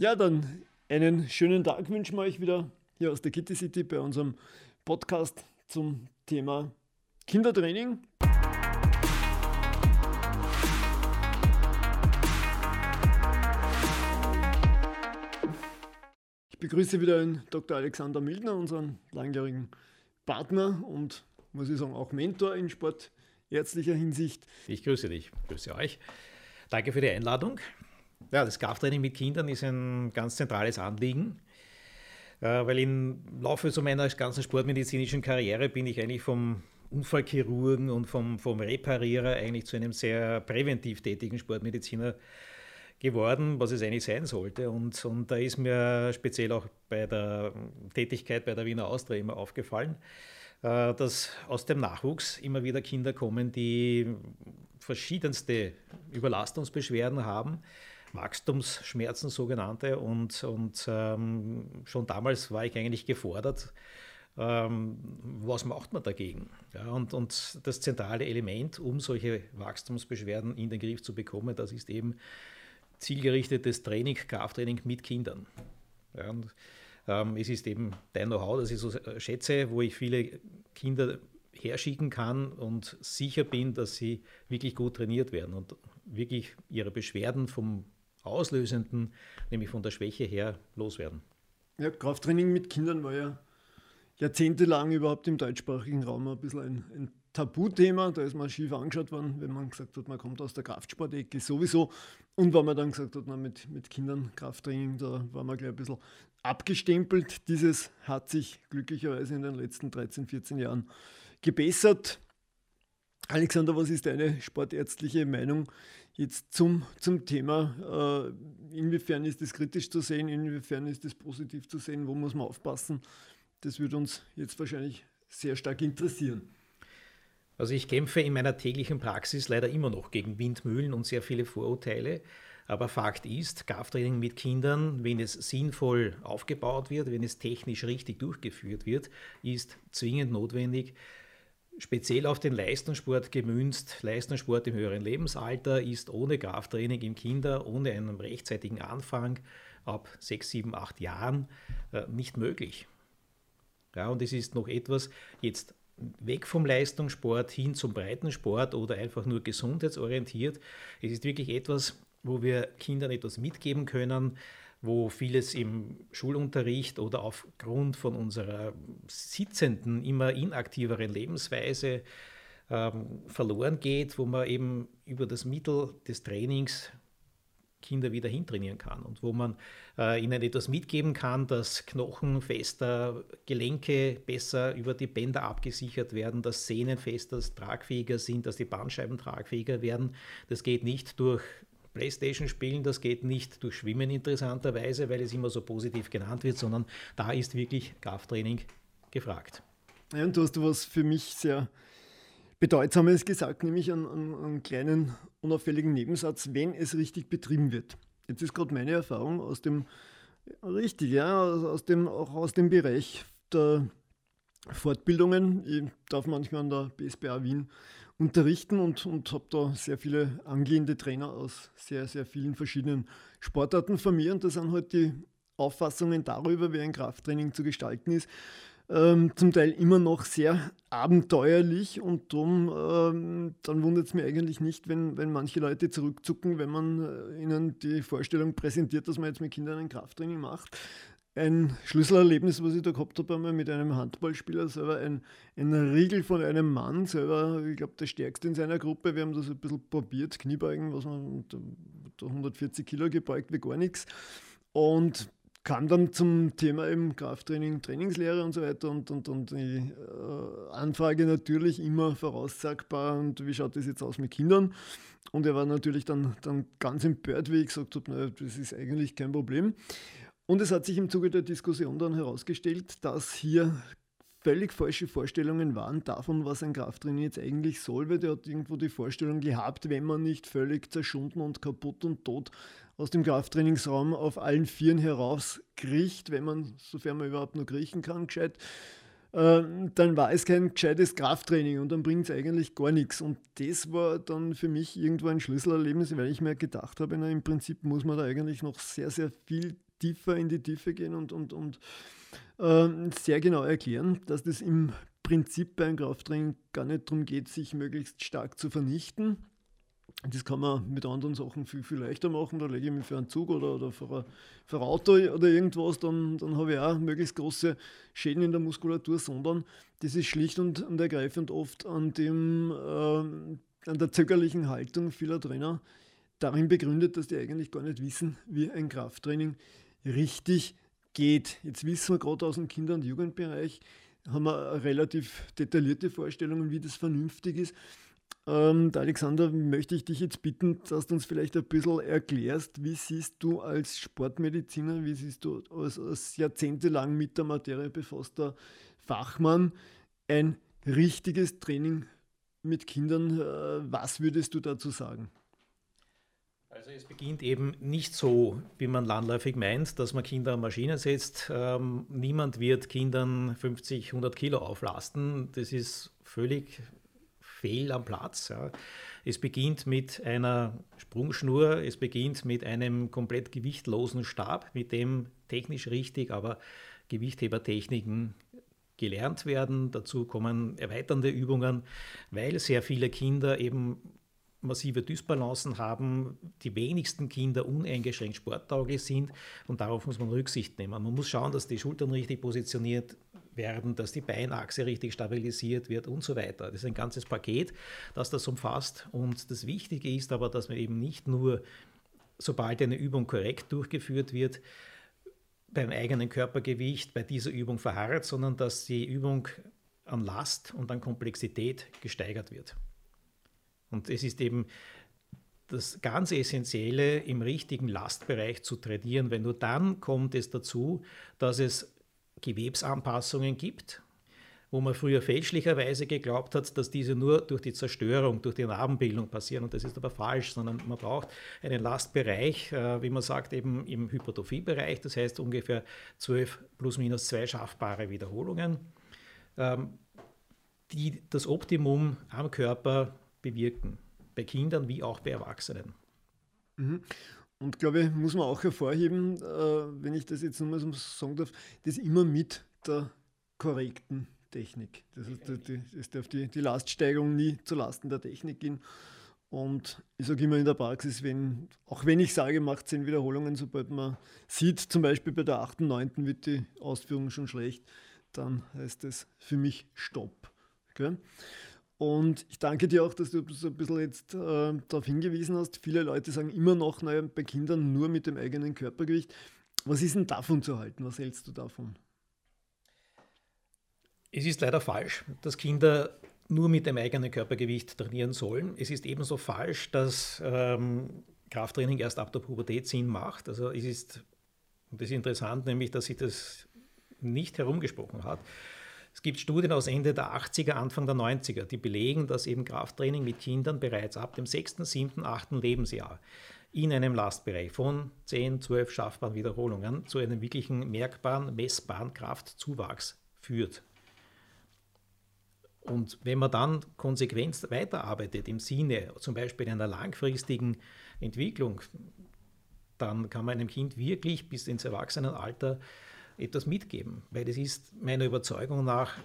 Ja, dann einen schönen Tag wünschen wir euch wieder hier aus der Kitty City bei unserem Podcast zum Thema Kindertraining. Ich begrüße wieder den Dr. Alexander Mildner, unseren langjährigen Partner und muss ich sagen auch Mentor in sportärztlicher Hinsicht. Ich grüße dich, grüße euch. Danke für die Einladung. Ja, das Krafttraining mit Kindern ist ein ganz zentrales Anliegen, äh, weil im Laufe so meiner ganzen sportmedizinischen Karriere bin ich eigentlich vom Unfallchirurgen und vom, vom Reparierer eigentlich zu einem sehr präventiv tätigen Sportmediziner geworden, was es eigentlich sein sollte. Und, und da ist mir speziell auch bei der Tätigkeit bei der Wiener Austria immer aufgefallen, äh, dass aus dem Nachwuchs immer wieder Kinder kommen, die verschiedenste Überlastungsbeschwerden haben Wachstumsschmerzen sogenannte. Und, und ähm, schon damals war ich eigentlich gefordert, ähm, was macht man dagegen? Ja, und, und das zentrale Element, um solche Wachstumsbeschwerden in den Griff zu bekommen, das ist eben zielgerichtetes Training, Krafttraining mit Kindern. Ja, und, ähm, es ist eben dein Know-how, das ich so schätze, wo ich viele Kinder herschicken kann und sicher bin, dass sie wirklich gut trainiert werden und wirklich ihre Beschwerden vom Auslösenden, nämlich von der Schwäche her, loswerden. Ja, Krafttraining mit Kindern war ja jahrzehntelang überhaupt im deutschsprachigen Raum ein bisschen ein, ein Tabuthema. Da ist man schief angeschaut worden, wenn man gesagt hat, man kommt aus der Kraftsportecke sowieso. Und wenn man dann gesagt hat, man mit, mit Kindern Krafttraining, da war man gleich ein bisschen abgestempelt. Dieses hat sich glücklicherweise in den letzten 13, 14 Jahren gebessert. Alexander, was ist deine sportärztliche Meinung jetzt zum, zum Thema? Äh, inwiefern ist das kritisch zu sehen? Inwiefern ist das positiv zu sehen? Wo muss man aufpassen? Das würde uns jetzt wahrscheinlich sehr stark interessieren. Also ich kämpfe in meiner täglichen Praxis leider immer noch gegen Windmühlen und sehr viele Vorurteile. Aber Fakt ist, Krafttraining mit Kindern, wenn es sinnvoll aufgebaut wird, wenn es technisch richtig durchgeführt wird, ist zwingend notwendig speziell auf den Leistungssport gemünzt. Leistungssport im höheren Lebensalter ist ohne Krafttraining im Kinder, ohne einen rechtzeitigen Anfang ab 6, 7, 8 Jahren äh, nicht möglich. Ja, und es ist noch etwas, jetzt weg vom Leistungssport hin zum Breitensport oder einfach nur gesundheitsorientiert. Es ist wirklich etwas, wo wir Kindern etwas mitgeben können, wo vieles im Schulunterricht oder aufgrund von unserer sitzenden, immer inaktiveren Lebensweise ähm, verloren geht, wo man eben über das Mittel des Trainings Kinder wieder hintrainieren kann und wo man äh, ihnen etwas mitgeben kann, dass Knochen fester, Gelenke besser über die Bänder abgesichert werden, dass Sehnen fester, tragfähiger sind, dass die Bandscheiben tragfähiger werden. Das geht nicht durch Playstation spielen, das geht nicht durch Schwimmen interessanterweise, weil es immer so positiv genannt wird, sondern da ist wirklich Krafttraining gefragt. Ja, und du hast was für mich sehr Bedeutsames gesagt, nämlich einen, einen, einen kleinen unauffälligen Nebensatz, wenn es richtig betrieben wird. Jetzt ist gerade meine Erfahrung aus dem, richtig, ja, aus dem, auch aus dem Bereich der Fortbildungen. Ich darf manchmal an der BSBA Wien unterrichten und, und habe da sehr viele angehende Trainer aus sehr, sehr vielen verschiedenen Sportarten von mir. Und das sind halt die Auffassungen darüber, wie ein Krafttraining zu gestalten ist, ähm, zum Teil immer noch sehr abenteuerlich und darum, ähm, dann wundert es mir eigentlich nicht, wenn, wenn manche Leute zurückzucken, wenn man äh, ihnen die Vorstellung präsentiert, dass man jetzt mit Kindern ein Krafttraining macht ein Schlüsselerlebnis, was ich da gehabt habe, einmal mit einem Handballspieler, selber ein, ein Riegel von einem Mann, selber, ich glaube, der stärkste in seiner Gruppe. Wir haben das ein bisschen probiert, Kniebeugen, was man, 140 Kilo gebeugt wie gar nichts. Und kam dann zum Thema eben Krafttraining, Trainingslehre und so weiter und, und, und die äh, Anfrage natürlich immer voraussagbar und wie schaut das jetzt aus mit Kindern? Und er war natürlich dann, dann ganz empört, wie ich gesagt habe, das ist eigentlich kein Problem. Und es hat sich im Zuge der Diskussion dann herausgestellt, dass hier völlig falsche Vorstellungen waren davon, was ein Krafttraining jetzt eigentlich soll, weil der hat irgendwo die Vorstellung gehabt, wenn man nicht völlig zerschunden und kaputt und tot aus dem Krafttrainingsraum auf allen Vieren herauskriecht, wenn man, sofern man überhaupt noch kriechen kann, gescheit, äh, dann war es kein gescheites Krafttraining und dann bringt es eigentlich gar nichts. Und das war dann für mich irgendwo ein Schlüsselerlebnis, weil ich mir gedacht habe, na, im Prinzip muss man da eigentlich noch sehr, sehr viel tiefer in die Tiefe gehen und, und, und äh, sehr genau erklären, dass das im Prinzip beim Krafttraining gar nicht darum geht, sich möglichst stark zu vernichten. Das kann man mit anderen Sachen viel, viel leichter machen. Da lege ich mich für einen Zug oder, oder für, ein, für ein Auto oder irgendwas, dann, dann habe ich auch möglichst große Schäden in der Muskulatur, sondern das ist schlicht und, und ergreifend oft an, dem, äh, an der zögerlichen Haltung vieler Trainer darin begründet, dass die eigentlich gar nicht wissen, wie ein Krafttraining richtig geht. Jetzt wissen wir gerade aus dem Kinder- und Jugendbereich, haben wir relativ detaillierte Vorstellungen, wie das vernünftig ist. Ähm, Alexander, möchte ich dich jetzt bitten, dass du uns vielleicht ein bisschen erklärst, wie siehst du als Sportmediziner, wie siehst du als, als jahrzehntelang mit der Materie befasster Fachmann ein richtiges Training mit Kindern? Äh, was würdest du dazu sagen? Also es beginnt eben nicht so, wie man landläufig meint, dass man Kinder an Maschinen setzt. Ähm, niemand wird Kindern 50, 100 Kilo auflasten. Das ist völlig fehl am Platz. Ja. Es beginnt mit einer Sprungschnur, es beginnt mit einem komplett gewichtlosen Stab, mit dem technisch richtig, aber Gewichthebertechniken gelernt werden. Dazu kommen erweiternde Übungen, weil sehr viele Kinder eben massive Dysbalancen haben, die wenigsten Kinder uneingeschränkt sporttauglich sind und darauf muss man Rücksicht nehmen. Man muss schauen, dass die Schultern richtig positioniert werden, dass die Beinachse richtig stabilisiert wird und so weiter. Das ist ein ganzes Paket, das das umfasst und das Wichtige ist aber, dass man eben nicht nur, sobald eine Übung korrekt durchgeführt wird, beim eigenen Körpergewicht bei dieser Übung verharrt, sondern dass die Übung an Last und an Komplexität gesteigert wird. Und es ist eben das ganz Essentielle, im richtigen Lastbereich zu trainieren, weil nur dann kommt es dazu, dass es Gewebsanpassungen gibt, wo man früher fälschlicherweise geglaubt hat, dass diese nur durch die Zerstörung, durch die Narbenbildung passieren. Und das ist aber falsch, sondern man braucht einen Lastbereich, äh, wie man sagt, eben im Hypertrophiebereich, das heißt ungefähr 12 plus minus 2 schaffbare Wiederholungen, ähm, die das Optimum am Körper bewirken, bei Kindern wie auch bei Erwachsenen. Mhm. Und glaube ich, muss man auch hervorheben, äh, wenn ich das jetzt nochmal so sagen darf, das immer mit der korrekten Technik. Das, heißt, die, es darf die, die Laststeigerung nie zulasten der Technik gehen. Und ich sage immer in der Praxis, wenn, auch wenn ich sage, macht zehn Wiederholungen, sobald man sieht, zum Beispiel bei der 8., 9. wird die Ausführung schon schlecht, dann heißt es für mich Stopp. Okay? Und ich danke dir auch, dass du so ein bisschen jetzt äh, darauf hingewiesen hast. Viele Leute sagen immer noch, naja, bei Kindern nur mit dem eigenen Körpergewicht. Was ist denn davon zu halten? Was hältst du davon? Es ist leider falsch, dass Kinder nur mit dem eigenen Körpergewicht trainieren sollen. Es ist ebenso falsch, dass ähm, Krafttraining erst ab der Pubertät Sinn macht. Also es ist, und das ist interessant, nämlich, dass sich das nicht herumgesprochen hat. Es gibt Studien aus Ende der 80er, Anfang der 90er, die belegen, dass eben Krafttraining mit Kindern bereits ab dem 6., 7., 8. Lebensjahr in einem Lastbereich von 10, 12 schaffbaren Wiederholungen zu einem wirklichen merkbaren, messbaren Kraftzuwachs führt. Und wenn man dann konsequent weiterarbeitet im Sinne zum Beispiel einer langfristigen Entwicklung, dann kann man einem Kind wirklich bis ins Erwachsenenalter etwas mitgeben. Weil es ist meiner Überzeugung nach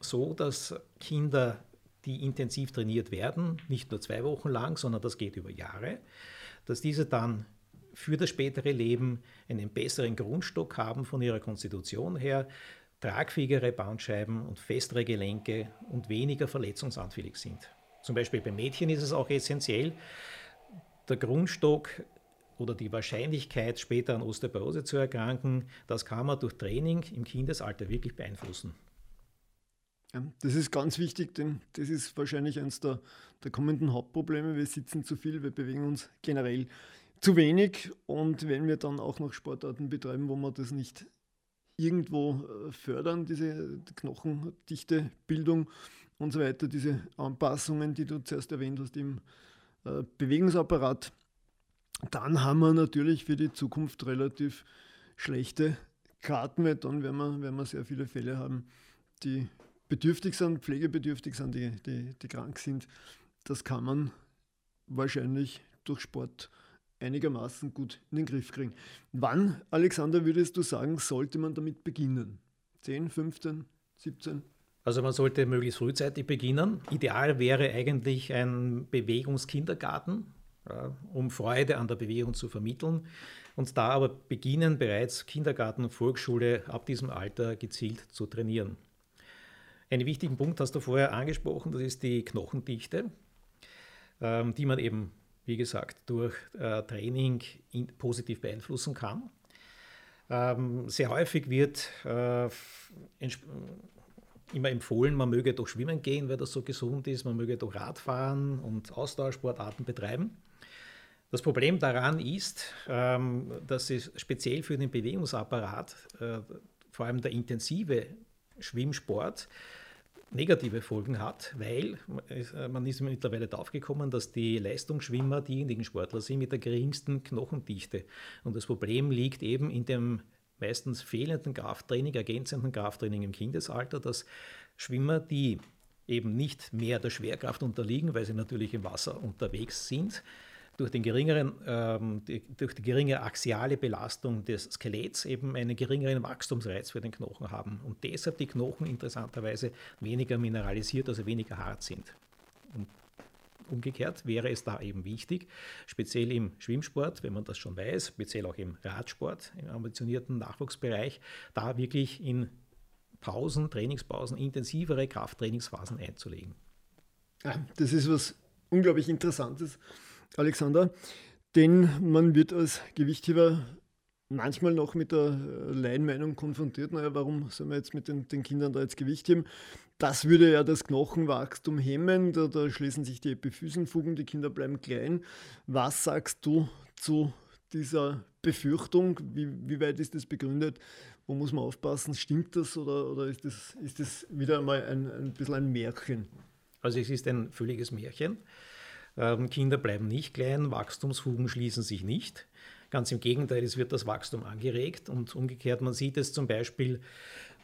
so, dass Kinder, die intensiv trainiert werden, nicht nur zwei Wochen lang, sondern das geht über Jahre, dass diese dann für das spätere Leben einen besseren Grundstock haben von ihrer Konstitution her, tragfähigere Bandscheiben und festere Gelenke und weniger verletzungsanfällig sind. Zum Beispiel bei Mädchen ist es auch essentiell, der Grundstock oder die Wahrscheinlichkeit, später an Osteoporose zu erkranken, das kann man durch Training im Kindesalter wirklich beeinflussen. Das ist ganz wichtig, denn das ist wahrscheinlich eines der, der kommenden Hauptprobleme. Wir sitzen zu viel, wir bewegen uns generell zu wenig und wenn wir dann auch noch Sportarten betreiben, wo wir das nicht irgendwo äh, fördern, diese knochendichte Bildung und so weiter, diese Anpassungen, die du zuerst erwähnt hast im äh, Bewegungsapparat, dann haben wir natürlich für die Zukunft relativ schlechte Karten, weil dann werden wir, werden wir sehr viele Fälle haben, die bedürftig sind, pflegebedürftig sind, die, die, die krank sind. Das kann man wahrscheinlich durch Sport einigermaßen gut in den Griff kriegen. Wann, Alexander, würdest du sagen, sollte man damit beginnen? 10, 15, 17? Also man sollte möglichst frühzeitig beginnen. Ideal wäre eigentlich ein Bewegungskindergarten, ja, um Freude an der Bewegung zu vermitteln. Und da aber beginnen bereits Kindergarten und Volksschule ab diesem Alter gezielt zu trainieren. Einen wichtigen Punkt hast du vorher angesprochen, das ist die Knochendichte, ähm, die man eben, wie gesagt, durch äh, Training positiv beeinflussen kann. Ähm, sehr häufig wird äh, immer empfohlen, man möge doch schwimmen gehen, weil das so gesund ist, man möge doch Radfahren und Ausdauersportarten betreiben. Das Problem daran ist, ähm, dass es speziell für den Bewegungsapparat, äh, vor allem der intensive Schwimmsport, negative Folgen hat, weil äh, man ist mittlerweile draufgekommen, dass die Leistungsschwimmer diejenigen Sportler sind mit der geringsten Knochendichte. Und das Problem liegt eben in dem meistens fehlenden Krafttraining, ergänzenden Krafttraining im Kindesalter, dass Schwimmer, die eben nicht mehr der Schwerkraft unterliegen, weil sie natürlich im Wasser unterwegs sind, durch, den geringeren, ähm, die, durch die geringe axiale Belastung des Skeletts eben einen geringeren Wachstumsreiz für den Knochen haben und deshalb die Knochen interessanterweise weniger mineralisiert, also weniger hart sind. Und umgekehrt wäre es da eben wichtig, speziell im Schwimmsport, wenn man das schon weiß, speziell auch im Radsport, im ambitionierten Nachwuchsbereich, da wirklich in Pausen, Trainingspausen, intensivere Krafttrainingsphasen einzulegen. Ja, das ist was unglaublich Interessantes. Alexander, denn man wird als Gewichtheber manchmal noch mit der äh, Laienmeinung konfrontiert, naja, warum sollen wir jetzt mit den, den, Kindern da jetzt Gewicht heben? Das würde ja das Knochenwachstum hemmen, da, da schließen sich die Epiphysenfugen, die Kinder bleiben klein. Was sagst du zu dieser Befürchtung? Wie, wie weit ist das begründet? Wo muss man aufpassen? Stimmt das oder, oder ist, das, ist das wieder einmal ein, ein bisschen ein Märchen? Also es ist ein völliges Märchen. Ähm, Kinder bleiben nicht klein, Wachstumsfugen schließen sich nicht. Ganz im Gegenteil, es wird das Wachstum angeregt und umgekehrt, man sieht es zum Beispiel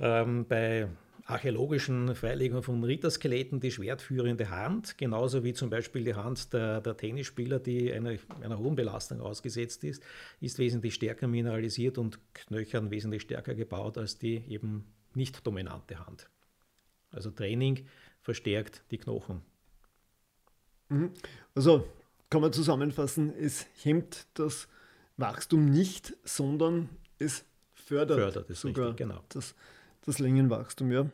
ähm, bei archäologischen Freilegungen von Ritterskeletten die schwertführende Hand, genauso wie zum Beispiel die Hand der, der Tennisspieler, die einer, einer hohen Belastung ausgesetzt ist, ist wesentlich stärker mineralisiert und knöchern wesentlich stärker gebaut als die eben nicht dominante Hand. Also Training verstärkt die Knochen. Mhm. Also kann man zusammenfassen, es hemmt das Wachstum nicht, sondern es fördert, fördert es sogar richtig, genau. das, das Längenwachstum. Ja.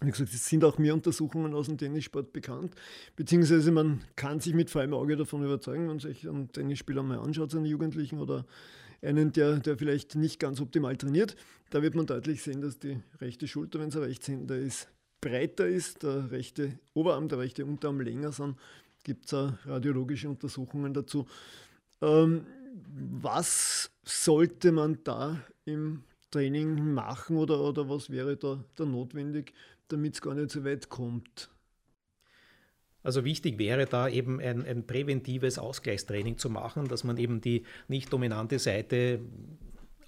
Wie gesagt, es sind auch mehr Untersuchungen aus dem Tennissport bekannt, beziehungsweise man kann sich mit freiem Auge davon überzeugen, wenn man sich einen Tennisspieler mal anschaut, einen Jugendlichen oder einen, der, der vielleicht nicht ganz optimal trainiert, da wird man deutlich sehen, dass die rechte Schulter, wenn es ein Rechtshänder ist, breiter ist, der rechte Oberarm, der rechte Unterarm länger sind, gibt es radiologische Untersuchungen dazu. Ähm, was sollte man da im Training machen oder, oder was wäre da, da notwendig, damit es gar nicht so weit kommt? Also wichtig wäre da eben ein, ein, präventives Ausgleichstraining zu machen, dass man eben die nicht dominante Seite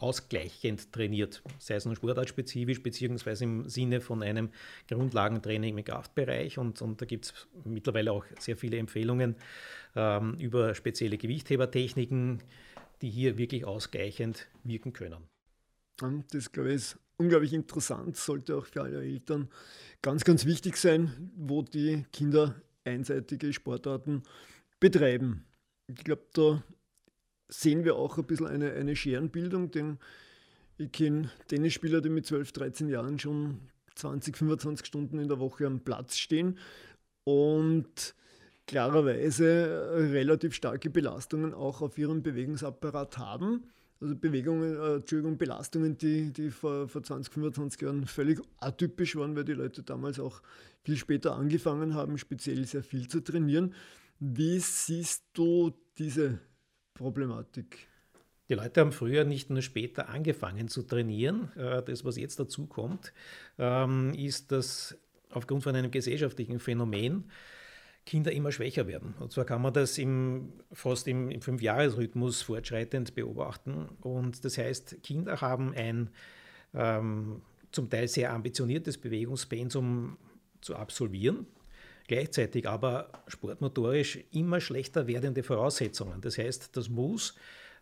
ausgleichend trainiert, sei es nun sportartspezifisch, beziehungsweise im Sinne von einem Grundlagentraining im Kraftbereich. Und, und da gibt es mittlerweile auch sehr viele Empfehlungen ähm, über spezielle Gewichthebertechniken, die hier wirklich ausgleichend wirken können. Das, glaube ich, ist unglaublich interessant, sollte auch für alle Eltern ganz, ganz wichtig sein, wo die Kinder einseitige Sportarten betreiben. Ich glaube, da sehen wir auch ein bisschen eine, eine Scherenbildung, denn ich kenne Tennisspieler, die mit 12, 13 Jahren schon 20, 25 Stunden in der Woche am Platz stehen und klarerweise relativ starke Belastungen auch auf ihrem Bewegungsapparat haben. Also Bewegungen, äh, Entschuldigung, Belastungen, die, die vor, vor 20, 25 Jahren völlig atypisch waren, weil die Leute damals auch viel später angefangen haben, speziell sehr viel zu trainieren. Wie siehst du diese Problematik? Die Leute haben früher nicht nur später angefangen zu trainieren. Äh, das, was jetzt dazu kommt, ähm, ist, dass aufgrund von einem gesellschaftlichen Phänomen Kinder immer schwächer werden. Und zwar kann man das im, fast im, im Fünfjahresrhythmus fortschreitend beobachten. Und das heißt, Kinder haben ein ähm, zum Teil sehr ambitioniertes Bewegungspensum zu absolvieren gleichzeitig aber sportmotorisch immer schlechter werdende Voraussetzungen. Das heißt, das muss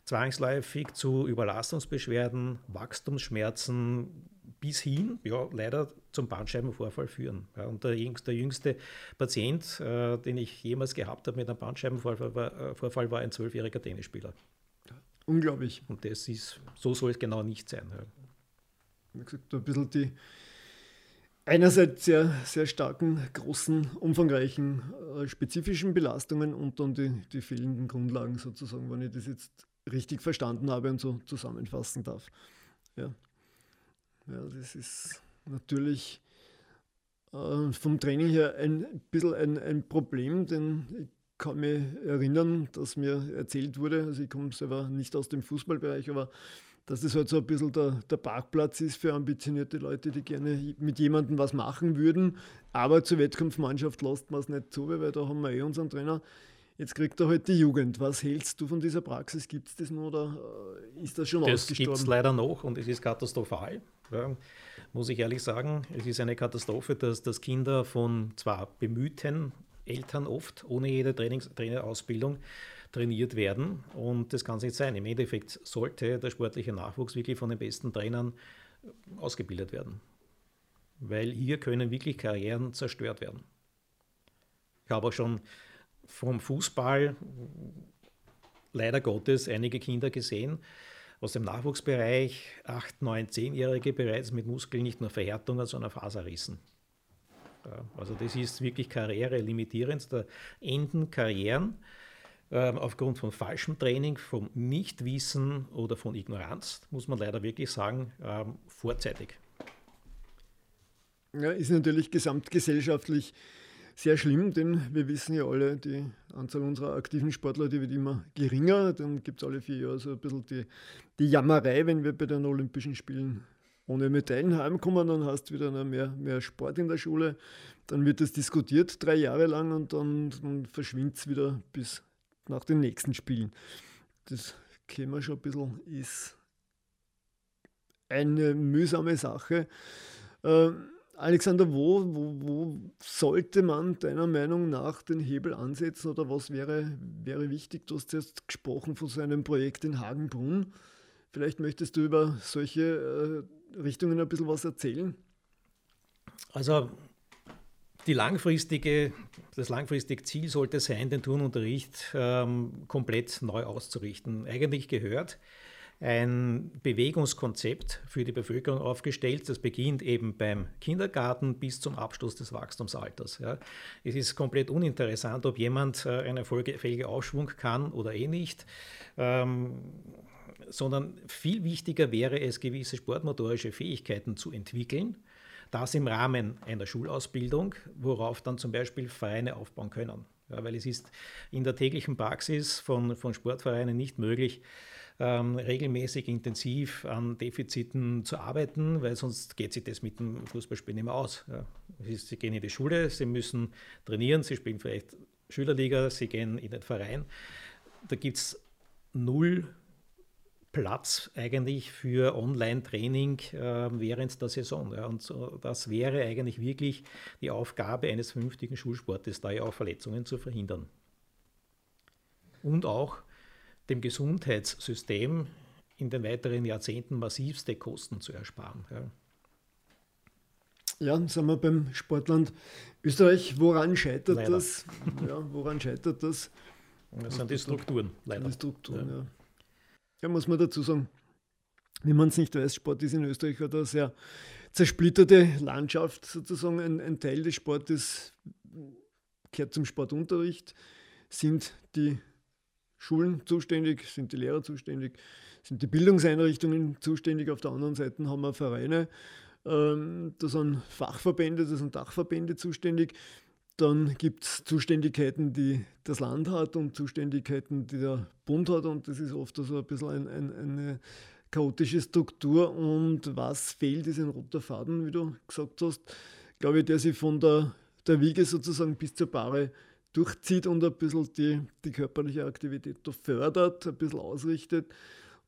zwangsläufig zu Überlastungsbeschwerden, Wachstumsschmerzen bis hin, ja, leider zum Bandscheibenvorfall führen. Ja, und der jüngste, der jüngste Patient, äh, den ich jemals gehabt habe mit einem Bandscheibenvorfall, war, äh, Vorfall war ein zwölfjähriger Tennisspieler. Unglaublich. Und das ist, so soll es genau nicht sein. Ja. Wie gesagt, ein bisschen die einerseits sehr, sehr starken, großen, umfangreichen, äh, spezifischen Belastungen und dann die, die fehlenden Grundlagen sozusagen, wenn ich das jetzt richtig verstanden habe und so zusammenfassen darf. Ja, ja das ist natürlich äh, vom Training her ein bisschen ein, ein Problem, denn ich kann mich erinnern, dass mir erzählt wurde, also ich komme selber nicht aus dem Fußballbereich, aber dass das halt so ein bisschen der, der Parkplatz ist für ambitionierte Leute, die gerne mit jemandem was machen würden. Aber zur Wettkampfmannschaft lässt man es nicht zu, weil da haben wir eh unseren Trainer. Jetzt kriegt er halt die Jugend. Was hältst du von dieser Praxis? Gibt es das noch oder äh, ist das schon das ausgestorben? Das gibt es leider noch und es ist katastrophal. Ja, muss ich ehrlich sagen. Es ist eine Katastrophe, dass, dass Kinder von zwar bemühten Eltern oft ohne jede Trainings Trainerausbildung trainiert werden. Und das kann es nicht sein. Im Endeffekt sollte der sportliche Nachwuchs wirklich von den besten Trainern ausgebildet werden. Weil hier können wirklich Karrieren zerstört werden. Ich habe auch schon vom Fußball leider Gottes einige Kinder gesehen, aus dem Nachwuchsbereich, 8, 9, 10-Jährige bereits mit Muskeln nicht nur Verhärtungen, sondern Faserrissen. Ja, also das ist wirklich karrierelimitierend. Da enden Karrieren ähm, aufgrund von falschem Training, vom Nichtwissen oder von Ignoranz, muss man leider wirklich sagen, ähm, vorzeitig. Ja, ist natürlich gesamtgesellschaftlich sehr schlimm, denn wir wissen ja alle, die Anzahl unserer aktiven Sportler, die wird immer geringer. Dann gibt es alle vier Jahre so ein bisschen die, die Jammerei, wenn wir bei den Olympischen Spielen ohne Medaillen heimkommen, dann hast du wieder mehr, mehr Sport in der Schule. Dann wird das diskutiert drei Jahre lang und dann, dann verschwindet es wieder bis nach den nächsten Spielen. Das kennen wir schon ein bisschen, ist eine mühsame Sache. Ähm, Alexander, wo, wo, wo, sollte man deiner Meinung nach den Hebel ansetzen oder was wäre, wäre wichtig? Du hast jetzt gesprochen von so einem Projekt in Hagenbrunn. Vielleicht möchtest du über solche äh, Richtungen ein bisschen was erzählen? Also die langfristige, das langfristige Ziel sollte sein, den Turnunterricht ähm, komplett neu auszurichten. Eigentlich gehört ein Bewegungskonzept für die Bevölkerung aufgestellt. Das beginnt eben beim Kindergarten bis zum Abschluss des Wachstumsalters. Ja. Es ist komplett uninteressant, ob jemand äh, einen erfolgfähigen Aufschwung kann oder eh nicht. Ähm, sondern viel wichtiger wäre es, gewisse sportmotorische Fähigkeiten zu entwickeln, das im Rahmen einer Schulausbildung, worauf dann zum Beispiel Vereine aufbauen können. Ja, weil es ist in der täglichen Praxis von, von Sportvereinen nicht möglich, ähm, regelmäßig intensiv an Defiziten zu arbeiten, weil sonst geht sich das mit dem Fußballspielen nicht mehr aus. Ja. Sie gehen in die Schule, sie müssen trainieren, sie spielen vielleicht Schülerliga, sie gehen in den Verein. Da gibt es null Platz eigentlich für Online-Training äh, während der Saison. Ja. Und so, das wäre eigentlich wirklich die Aufgabe eines vernünftigen Schulsportes, da ja auch Verletzungen zu verhindern. Und auch dem Gesundheitssystem in den weiteren Jahrzehnten massivste Kosten zu ersparen. Ja. Ja, sind wir beim Sportland Österreich. Woran scheitert leider. das? Ja, woran scheitert das? Das sind die Strukturen, leider. Die Strukturen, ja. ja. Ja, muss man dazu sagen, wenn man es nicht weiß, Sport ist in Österreich eine sehr zersplitterte Landschaft sozusagen. Ein, ein Teil des Sportes gehört zum Sportunterricht, sind die Schulen zuständig, sind die Lehrer zuständig, sind die Bildungseinrichtungen zuständig. Auf der anderen Seite haben wir Vereine, ähm, da sind Fachverbände, da sind Dachverbände zuständig. Dann gibt es Zuständigkeiten, die das Land hat und Zuständigkeiten, die der Bund hat. Und das ist oft so ein bisschen ein, ein, eine chaotische Struktur. Und was fehlt, ist ein roter Faden, wie du gesagt hast. Glaube ich, der sich von der, der Wiege sozusagen bis zur Bahre durchzieht und ein bisschen die, die körperliche Aktivität da fördert, ein bisschen ausrichtet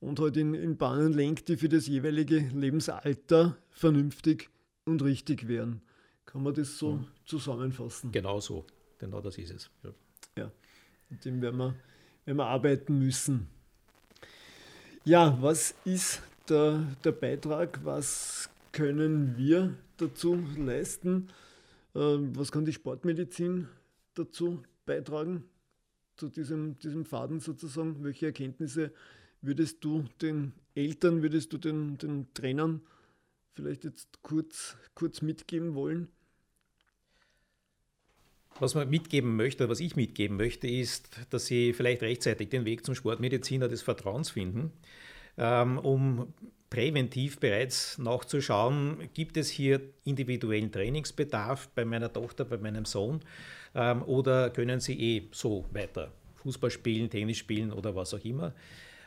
und halt in, in Bahnen lenkt, die für das jeweilige Lebensalter vernünftig und richtig wären. Kann man das so mhm. zusammenfassen? Genau so, genau das ist es. Ja, ja. mit dem werden wir, werden wir arbeiten müssen. Ja, was ist der, der Beitrag? Was können wir dazu leisten? Ähm, was kann die Sportmedizin dazu beitragen? Zu diesem, diesem Faden sozusagen? Welche Erkenntnisse würdest du den Eltern, würdest du den, den Trainern vielleicht jetzt kurz, kurz mitgeben wollen? Was man mitgeben möchte, was ich mitgeben möchte, ist, dass Sie vielleicht rechtzeitig den Weg zum Sportmediziner des Vertrauens finden, ähm, um präventiv bereits nachzuschauen, gibt es hier individuellen Trainingsbedarf bei meiner Tochter, bei meinem Sohn ähm, oder können sie eh so weiter Fußball spielen, Tennis spielen oder was auch immer.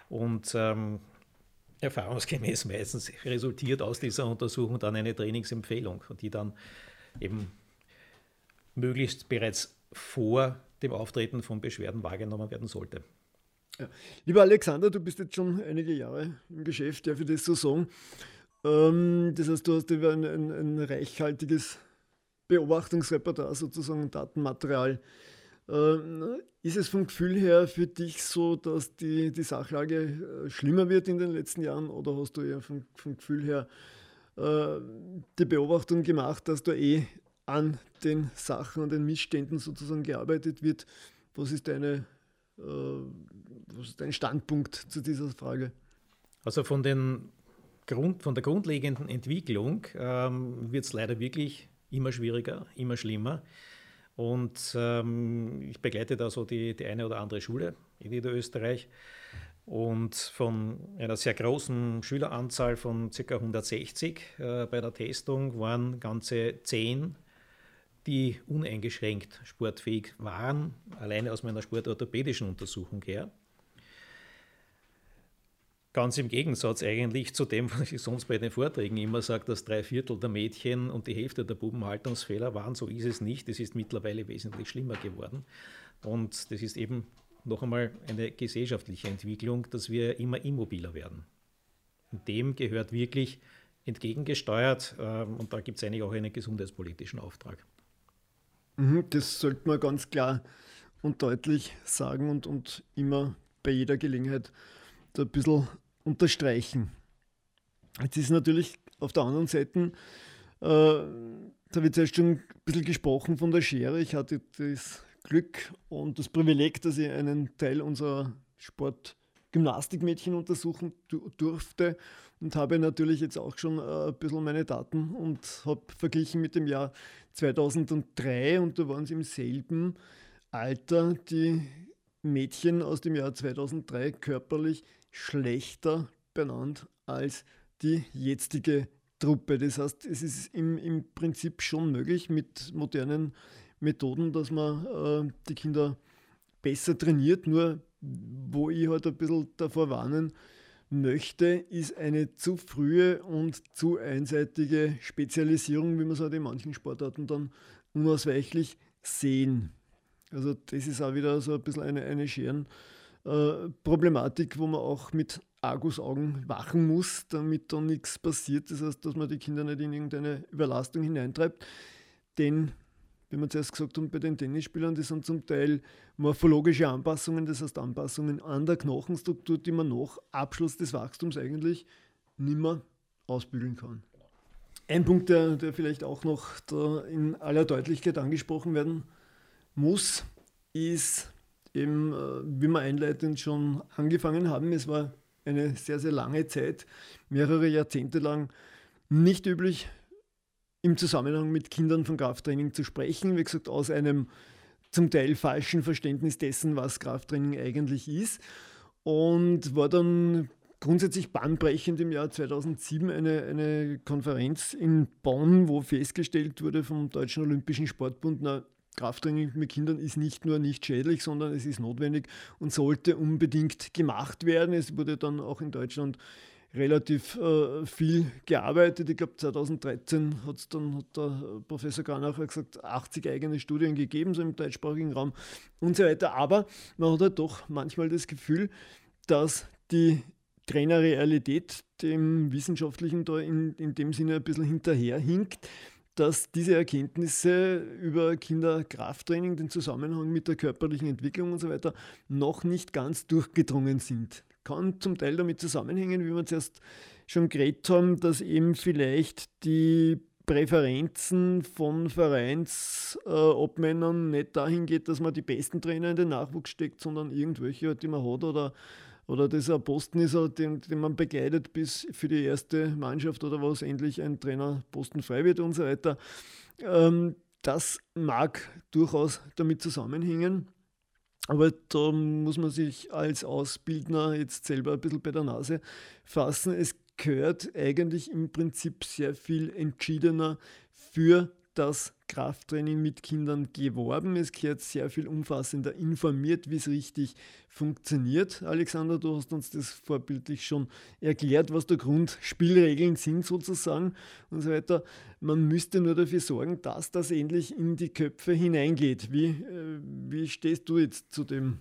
Und ähm, erfahrungsgemäß meistens resultiert aus dieser Untersuchung dann eine Trainingsempfehlung, die dann eben möglichst bereits vor dem Auftreten von Beschwerden wahrgenommen werden sollte. Ja. Lieber Alexander, du bist jetzt schon einige Jahre im Geschäft, darf ich das so sagen. Ähm, das heißt, du hast ein, ein, ein reichhaltiges Beobachtungsrepertoire, sozusagen Datenmaterial. Ähm, ist es vom Gefühl her für dich so, dass die, die Sachlage äh, schlimmer wird in den letzten Jahren oder hast du eher vom, vom Gefühl her äh, die Beobachtung gemacht, dass da eh an den Sachen, an den Missständen sozusagen gearbeitet wird? Was ist deine, äh, was ist dein Standpunkt zu dieser Frage? Also von, den Grund, von der grundlegenden Entwicklung ähm, wird es leider wirklich immer schwieriger, immer schlimmer. Und ähm, ich begleite da so die, die eine oder andere Schule in Niederösterreich. Und von einer sehr großen Schüleranzahl von ca. 160 äh, bei der Testung waren ganze 10, die uneingeschränkt sportfähig waren, alleine aus meiner sportorthopädischen Untersuchung her. Ganz im Gegensatz eigentlich zu dem, was ich sonst bei den Vorträgen immer sage, dass drei Viertel der Mädchen und die Hälfte der Buben Haltungsfehler waren. So ist es nicht. Es ist mittlerweile wesentlich schlimmer geworden. Und das ist eben noch einmal eine gesellschaftliche Entwicklung, dass wir immer immobiler werden. Und dem gehört wirklich entgegengesteuert ähm, und da gibt es eigentlich auch einen gesundheitspolitischen Auftrag. Mhm, das sollte man ganz klar und deutlich sagen und, und immer bei jeder Gelegenheit da ein bisschen unterstreichen. Jetzt ist natürlich auf der anderen Seite, äh, da wird zuerst schon ein bisschen gesprochen von der Schere. Ich hatte das Glück und das Privileg, dass ich einen Teil unserer Sport-Gymnastikmädchen untersuchen durfte und habe natürlich jetzt auch schon äh, ein bisschen meine Daten und habe verglichen mit dem Jahr 2003 und da waren es im selben Alter die Mädchen aus dem Jahr 2003 körperlich schlechter benannt als die jetzige Truppe. Das heißt, es ist im, im Prinzip schon möglich mit modernen Methoden, dass man äh, die Kinder besser trainiert. Nur wo ich halt ein bisschen davor warnen möchte, ist eine zu frühe und zu einseitige Spezialisierung, wie man es halt in manchen Sportarten dann unausweichlich sehen. Also das ist auch wieder so ein bisschen eine, eine Scheren. Äh, Problematik, wo man auch mit Argusaugen wachen muss, damit da nichts passiert. Das heißt, dass man die Kinder nicht in irgendeine Überlastung hineintreibt. Denn, wie wir zuerst gesagt haben, bei den Tennisspielern, die sind zum Teil morphologische Anpassungen, das heißt Anpassungen an der Knochenstruktur, die man nach Abschluss des Wachstums eigentlich nicht mehr ausbügeln kann. Ein Punkt, der, der vielleicht auch noch in aller Deutlichkeit angesprochen werden muss, ist eben, äh, wie wir einleitend schon angefangen haben, es war eine sehr, sehr lange Zeit, mehrere Jahrzehnte lang nicht üblich, im Zusammenhang mit Kindern von Krafttraining zu sprechen. Wie gesagt, aus einem zum Teil falschen Verständnis dessen, was Krafttraining eigentlich ist. Und war dann grundsätzlich bahnbrechend im Jahr 2007 eine, eine Konferenz in Bonn, wo festgestellt wurde vom Deutschen Olympischen Sportbund, na, Krafttraining mit Kindern ist nicht nur nicht schädlich, sondern es ist notwendig und sollte unbedingt gemacht werden. Es wurde dann auch in Deutschland relativ äh, viel gearbeitet. Ich glaube, 2013 hat's dann, hat der Professor Granacher gesagt, 80 eigene Studien gegeben, so im deutschsprachigen Raum und so weiter. Aber man hat halt doch manchmal das Gefühl, dass die Trainerrealität dem Wissenschaftlichen da in, in dem Sinne ein bisschen hinterherhinkt dass diese Erkenntnisse über Kinderkrafttraining, den Zusammenhang mit der körperlichen Entwicklung und so weiter noch nicht ganz durchgedrungen sind. Kann zum Teil damit zusammenhängen, wie wir zuerst schon geredet haben, dass eben vielleicht die Präferenzen von Vereinsobmännern nicht dahin geht, dass man die besten Trainer in den Nachwuchs steckt, sondern irgendwelche, die man hat oder, oder ein Posten ist, den, den man begleitet bis für die erste Mannschaft oder was endlich ein Trainerposten frei wird und so weiter. Ähm, das mag durchaus damit zusammenhängen. Aber da muss man sich als Ausbildner jetzt selber ein bisschen bei der Nase fassen. Es gehört eigentlich im Prinzip sehr viel entschiedener für das Krafttraining mit Kindern geworben. Es gehört sehr viel umfassender informiert, wie es richtig funktioniert. Alexander, du hast uns das vorbildlich schon erklärt, was der Grundspielregeln sind sozusagen und so weiter. Man müsste nur dafür sorgen, dass das endlich in die Köpfe hineingeht. Wie, äh, wie stehst du jetzt zu dem?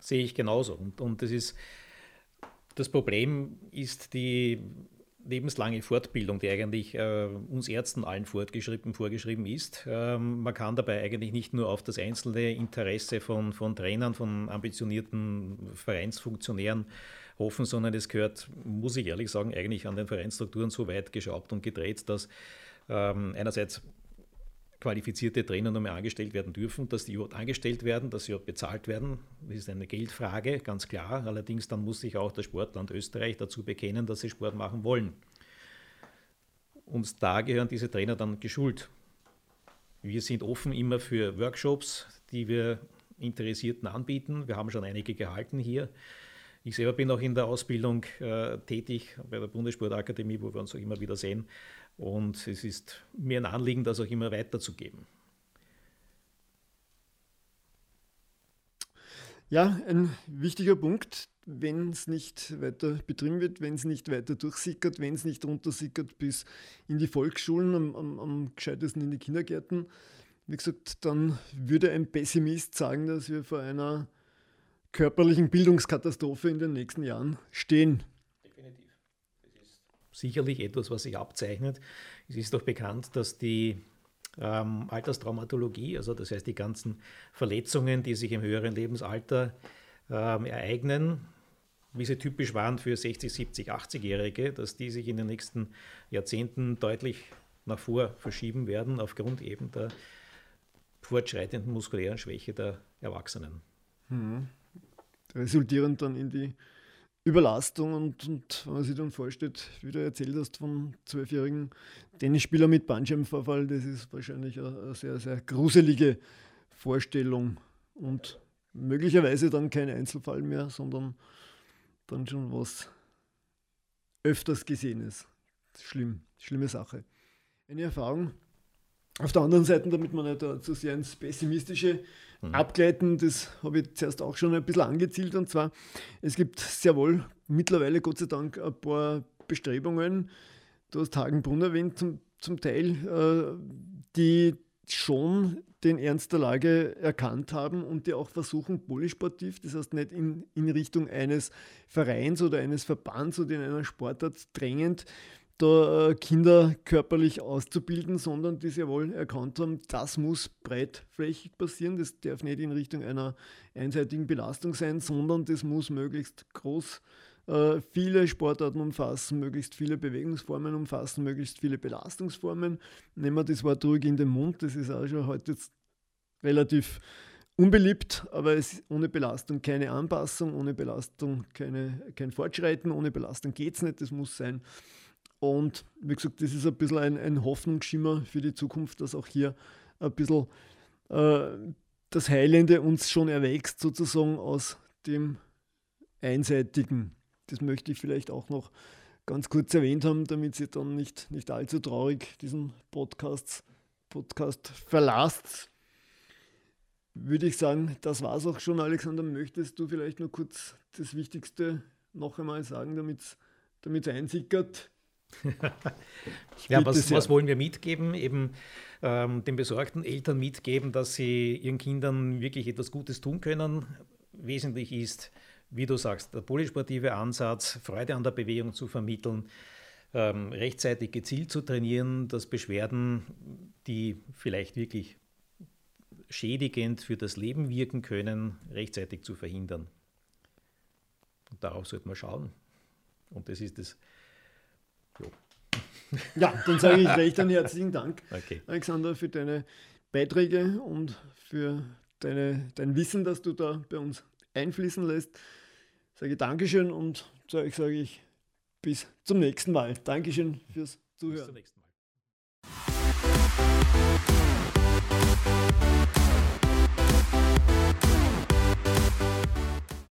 Sehe ich genauso. Und, und das ist das Problem ist die lebenslange Fortbildung, die eigentlich äh, uns Ärzten allen vorgeschrieben, vorgeschrieben ist. Ähm, man kann dabei eigentlich nicht nur auf das einzelne Interesse von, von Trainern, von ambitionierten Vereinsfunktionären hoffen, sondern es gehört, muss ich ehrlich sagen, eigentlich an den Vereinsstrukturen so weit geschraubt und gedreht, dass ähm, einerseits qualifizierte Trainer noch mehr angestellt werden dürfen, dass die überhaupt angestellt werden, dass sie überhaupt bezahlt werden. Das ist eine Geldfrage, ganz klar. Allerdings dann muss sich auch das Sportland Österreich dazu bekennen, dass sie Sport machen wollen. Und da gehören diese Trainer dann geschult. Wir sind offen immer für Workshops, die wir Interessierten anbieten. Wir haben schon einige gehalten hier. Ich selber bin auch in der Ausbildung äh, tätig bei der Bundessportakademie, wo wir uns auch immer wieder sehen. Und es ist mir ein Anliegen, das auch immer weiterzugeben. Ja, ein wichtiger Punkt, wenn es nicht weiter betrieben wird, wenn es nicht weiter durchsickert, wenn es nicht runtersickert bis in die Volksschulen, am, am, am gescheitesten in die Kindergärten. Wie gesagt, dann würde ein Pessimist sagen, dass wir vor einer körperlichen Bildungskatastrophe in den nächsten Jahren stehen sicherlich etwas, was sich abzeichnet. Es ist doch bekannt, dass die ähm, Alterstraumatologie, also das heißt die ganzen Verletzungen, die sich im höheren Lebensalter ähm, ereignen, wie sie typisch waren für 60, 70, 80-Jährige, dass die sich in den nächsten Jahrzehnten deutlich nach vor verschieben werden, aufgrund eben der fortschreitenden muskulären Schwäche der Erwachsenen. Mhm. Resultierend dann in die Überlastung und, und wenn man sich dann vorstellt, wie du erzählt hast von zwölfjährigen Tennisspieler mit Bandscheibenvorfall, das ist wahrscheinlich eine, eine sehr, sehr gruselige Vorstellung und möglicherweise dann kein Einzelfall mehr, sondern dann schon was öfters Gesehenes. Schlimm, schlimme Sache. Eine Erfahrung. Auf der anderen Seite, damit man nicht zu sehr ins Pessimistische mhm. abgleiten. Das habe ich zuerst auch schon ein bisschen angezielt. Und zwar, es gibt sehr wohl mittlerweile, Gott sei Dank, ein paar Bestrebungen, du hast Hagenbrunn erwähnt, zum, zum Teil, äh, die schon den Ernst der Lage erkannt haben und die auch versuchen, polysportiv, das heißt nicht in, in Richtung eines Vereins oder eines Verbands oder in einer Sportart drängend, da äh, Kinder körperlich auszubilden, sondern die sehr wohl erkannt haben, das muss breitflächig passieren. Das darf nicht in Richtung einer einseitigen Belastung sein, sondern das muss möglichst groß äh, viele Sportarten umfassen, möglichst viele Bewegungsformen umfassen, möglichst viele Belastungsformen. Nehmen wir das Wort ruhig in den Mund, das ist auch schon heute jetzt relativ unbeliebt, aber es ist ohne Belastung keine Anpassung, ohne Belastung keine, kein Fortschreiten, ohne Belastung geht es nicht, das muss sein. Und wie gesagt, das ist ein bisschen ein, ein Hoffnungsschimmer für die Zukunft, dass auch hier ein bisschen äh, das Heilende uns schon erwächst, sozusagen aus dem Einseitigen. Das möchte ich vielleicht auch noch ganz kurz erwähnt haben, damit Sie dann nicht, nicht allzu traurig diesen Podcast, Podcast verlasst. Würde ich sagen, das war es auch schon, Alexander. Möchtest du vielleicht nur kurz das Wichtigste noch einmal sagen, damit es einsickert? ja, was, was, wollen wir mitgeben? Eben ähm, den besorgten Eltern mitgeben, dass sie ihren Kindern wirklich etwas Gutes tun können. Wesentlich ist, wie du sagst, der polysportive Ansatz, Freude an der Bewegung zu vermitteln, ähm, rechtzeitig gezielt zu trainieren, dass Beschwerden, die vielleicht wirklich schädigend für das Leben wirken können, rechtzeitig zu verhindern. Und darauf sollte man schauen. Und das ist das. Jo. Ja, dann sage ich recht dann herzlichen Dank, okay. Alexander, für deine Beiträge und für deine, dein Wissen, das du da bei uns einfließen lässt. Sage Dankeschön und zu sage ich bis zum nächsten Mal. Dankeschön fürs Zuhören. Bis zum nächsten Mal.